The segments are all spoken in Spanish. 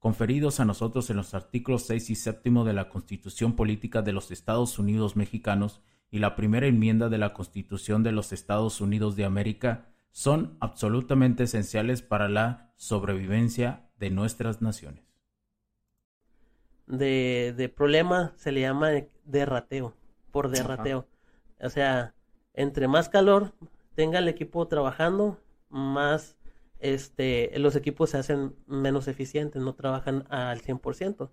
conferidos a nosotros en los artículos 6 y 7 de la Constitución Política de los Estados Unidos Mexicanos y la primera enmienda de la Constitución de los Estados Unidos de América son absolutamente esenciales para la sobrevivencia de nuestras naciones. De, de problema se le llama derrateo, por derrateo. O sea, entre más calor tenga el equipo trabajando, más este, los equipos se hacen menos eficientes, no trabajan al 100%.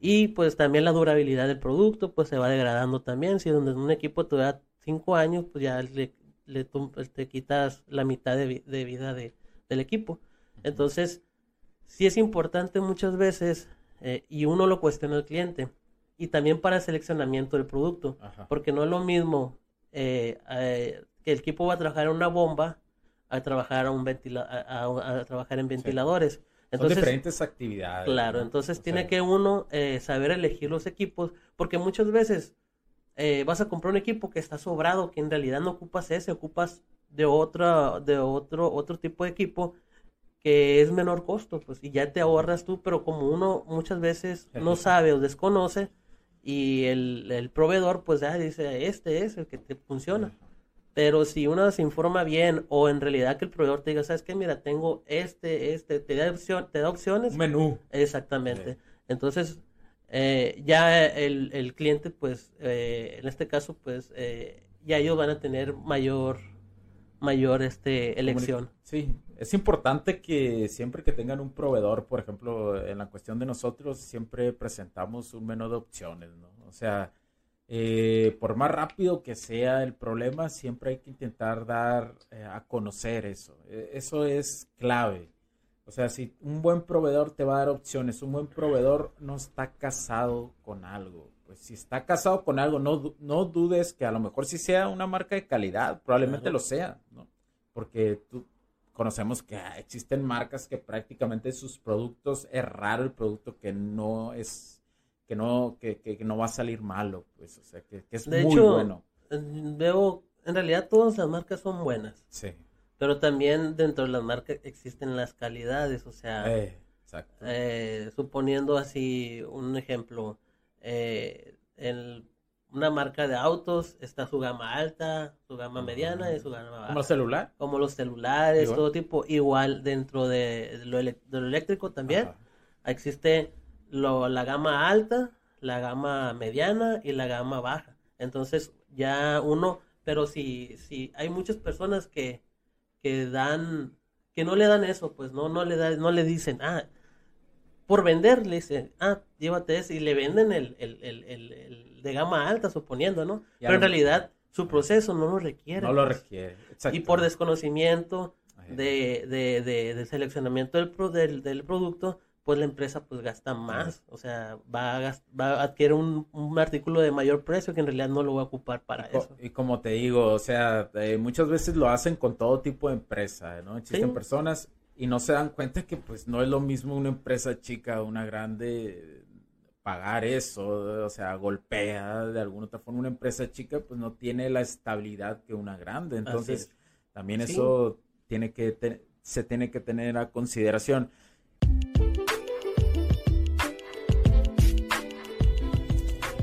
Y pues también la durabilidad del producto pues se va degradando también. Si donde un equipo te da 5 años, pues ya le, le, te quitas la mitad de, de vida de, del equipo. Entonces, sí es importante muchas veces, eh, y uno lo cuestiona al cliente, y también para el seleccionamiento del producto, porque no es lo mismo eh, eh, que el equipo va a trabajar en una bomba a trabajar a un ventila a, trabajar en ventiladores. Entonces, Son diferentes actividades. Claro, entonces tiene que uno eh, saber elegir los equipos, porque muchas veces eh, vas a comprar un equipo que está sobrado, que en realidad no ocupas ese, ocupas de otro, de otro, otro tipo de equipo que es menor costo, pues, y ya te ahorras tú, pero como uno muchas veces no sabe o desconoce, y el, el proveedor pues ya dice, este es el que te funciona. Pero si uno se informa bien o en realidad que el proveedor te diga, ¿sabes qué? Mira, tengo este, este, te da, opción, te da opciones. Menú. Exactamente. Entonces, eh, ya el, el, cliente, pues, eh, en este caso, pues, eh, ya ellos van a tener mayor, mayor este, elección. Sí, es importante que siempre que tengan un proveedor, por ejemplo, en la cuestión de nosotros, siempre presentamos un menú de opciones, ¿no? O sea, eh, por más rápido que sea el problema, siempre hay que intentar dar eh, a conocer eso. E, eso es clave. O sea, si un buen proveedor te va a dar opciones, un buen proveedor no está casado con algo. Pues si está casado con algo, no, no dudes que a lo mejor sí sea una marca de calidad, probablemente lo sea, ¿no? Porque tú, conocemos que existen marcas que prácticamente sus productos, es raro el producto que no es que no, que, que, no va a salir malo, pues, o sea, que, es muy bueno. Veo, en realidad todas las marcas son buenas. Sí. Pero también dentro de las marcas existen las calidades, o sea, eh, eh, suponiendo así un ejemplo, eh, en una marca de autos está su gama alta, su gama mediana y su gama baja. ¿Como los celulares? Como los celulares, todo tipo. Igual dentro de lo, eléctrico también existe lo, la gama alta, la gama mediana y la gama baja. Entonces ya uno, pero si, si hay muchas personas que, que dan, que no le dan eso, pues no, no le da, no le dicen, ah, por vender, le dicen, ah, llévate ese, y le venden el, el, el, el de gama alta, suponiendo, ¿no? pero en realidad su proceso no lo requiere. No lo pues. requiere. Y por desconocimiento de, de, de, de seleccionamiento del, del, del producto, pues la empresa pues gasta más, o sea, va a, va a adquirir un, un, artículo de mayor precio que en realidad no lo va a ocupar para eso. Y como te digo, o sea, eh, muchas veces lo hacen con todo tipo de empresa, ¿no? Existen personas y no se dan cuenta que pues no es lo mismo una empresa chica una grande pagar eso, o sea, golpea de alguna otra forma una empresa chica pues no tiene la estabilidad que una grande, entonces también eso tiene que se tiene que tener a consideración.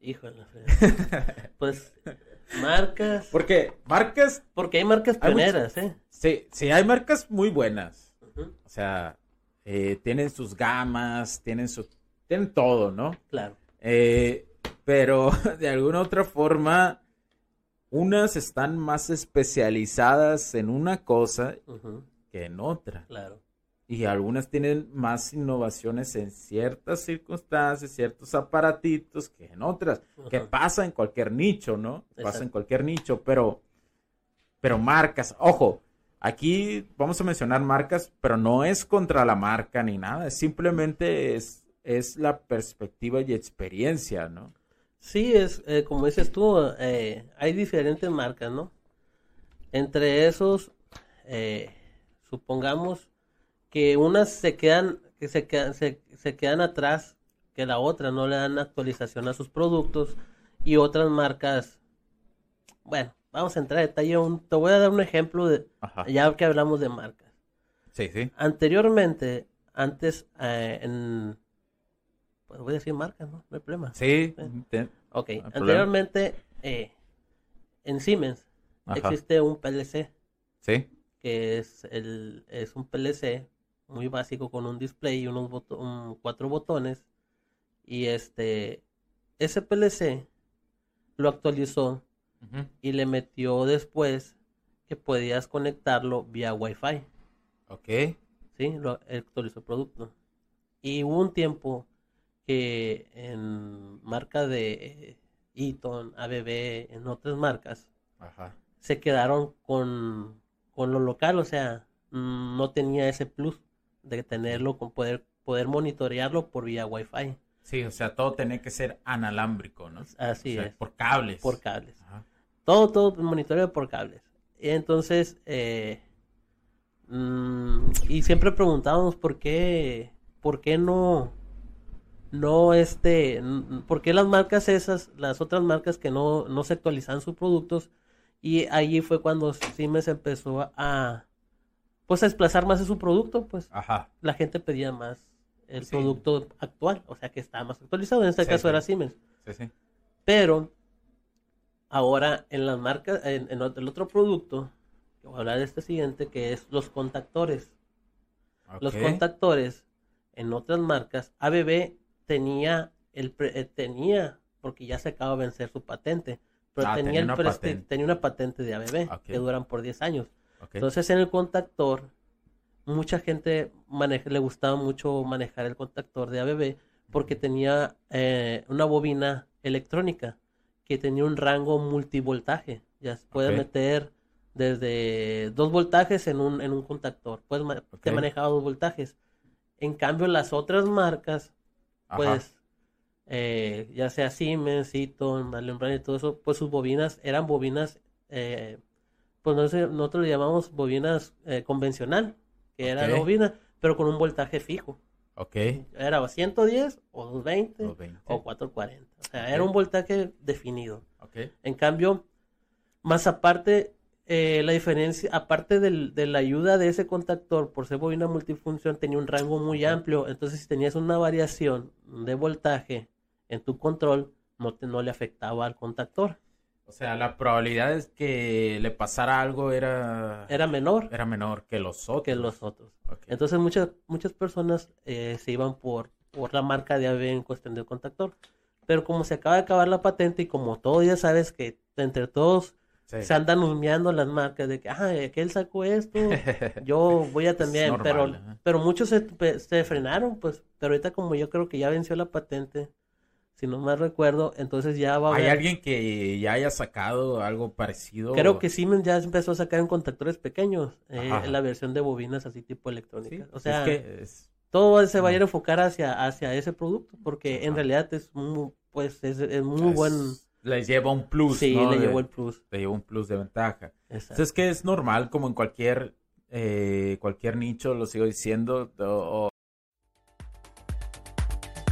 Híjole, pues marcas. Porque marcas. Porque hay marcas pioneras, ¿eh? Sí, sí, hay marcas muy buenas. O sea, eh, tienen sus gamas, tienen su, tienen todo, ¿no? Claro. Eh, pero de alguna otra forma, unas están más especializadas en una cosa que en otra. Claro. Y algunas tienen más innovaciones en ciertas circunstancias, ciertos aparatitos que en otras, que pasa en cualquier nicho, ¿no? Pasa en cualquier nicho, pero, pero marcas, ojo, Aquí vamos a mencionar marcas, pero no es contra la marca ni nada, simplemente es, es la perspectiva y experiencia, ¿no? Sí, es eh, como dices tú, eh, hay diferentes marcas, ¿no? Entre esos, eh, supongamos que unas se quedan, que se quedan, se, se quedan atrás que la otra, no le dan actualización a sus productos y otras marcas, bueno, vamos a entrar en detalle. te voy a dar un ejemplo de, ya que hablamos de marcas. Sí, sí. Anteriormente, antes, eh, en, pues voy a decir marcas, ¿no? No hay problema. Sí. ok, anteriormente, eh, en Siemens existe un PLC. Sí. Que es, el, es un PLC muy básico con un display y unos cuatro botones. Y este, ese PLC lo actualizó y le metió después que podías conectarlo vía Wi-Fi. Ok. Sí, lo actualizó el producto. Y hubo un tiempo que en marca de eh, Eaton, ABB, en otras marcas, se quedaron con, con lo local, o sea, no tenía ese plus de tenerlo, con poder, poder monitorearlo por vía Wi-Fi. Sí, o sea, todo tiene que ser analámbrico, ¿no? Así es. Por cables. Por cables. Todo, todo monitoreo por cables. Entonces, eh, mm, y siempre preguntábamos por qué, por qué no, no este, por qué las marcas esas, las otras marcas que no, no se actualizan sus productos, y allí fue cuando Siemens empezó a, pues a desplazar más de su producto, pues Ajá. la gente pedía más el producto actual, o sea que está más actualizado. En este caso era Siemens. Sí, sí. Pero ahora en las marcas, en, el otro producto, voy a hablar de este siguiente, que es los contactores. Los contactores en otras marcas, ABB tenía el eh, tenía porque ya se acaba de vencer su patente, pero ah, tenía, una patente. tenía una patente de ABB que duran por 10 años. Entonces en el contactor mucha gente le gustaba mucho manejar el contactor de ABB porque tenía eh, una bobina electrónica que tenía un rango multivoltaje. Ya se puede meter desde dos voltajes en un, en un contactor. Puedes que manejaba dos voltajes. En cambio, las otras marcas, pues, eh, ya sea Siemens, Eaton, Allen y todo eso, pues sus bobinas eran bobinas, eh, pues nosotros le llamamos bobinas convencional que era la bobina, pero con un voltaje fijo. Ok. Era 110 o 220, o 440. O sea, era un voltaje definido. Okay. En cambio, más aparte, eh, la diferencia, aparte del, de la ayuda de ese contactor por ser bobina multifunción, tenía un rango muy amplio. Entonces, si tenías una variación de voltaje en tu control, no, te, no le afectaba al contactor. O sea, la probabilidad es que le pasara algo era... Era menor. Era menor que los otros. Que los otros. Entonces muchas, muchas personas eh, se iban por, por la marca de AV en cuestión del contactor. Pero como se acaba de acabar la patente y como todo ya sabes que entre todos se andan humeando las marcas de que, ah, él sacó esto, yo voy a también, pero, pero muchos se, se frenaron, pues, pero ahorita como yo creo que ya venció la patente, si no mal recuerdo, entonces ya va a ¿Hay alguien que ya haya sacado algo parecido? Creo que Siemens ya empezó a sacar en contactores pequeños eh, la versión de bobinas así tipo Sí, electrónica. o sea, es que es- todo se va a ir a enfocar hacia, hacia ese producto porque en realidad es muy, pues es, es muy es- buen... Les lleva un plus, Sí, ¿no? le llevó el plus. le lleva un plus de ventaja. Exacto. Entonces, es que es normal, como en cualquier, eh, cualquier nicho, lo sigo diciendo, o-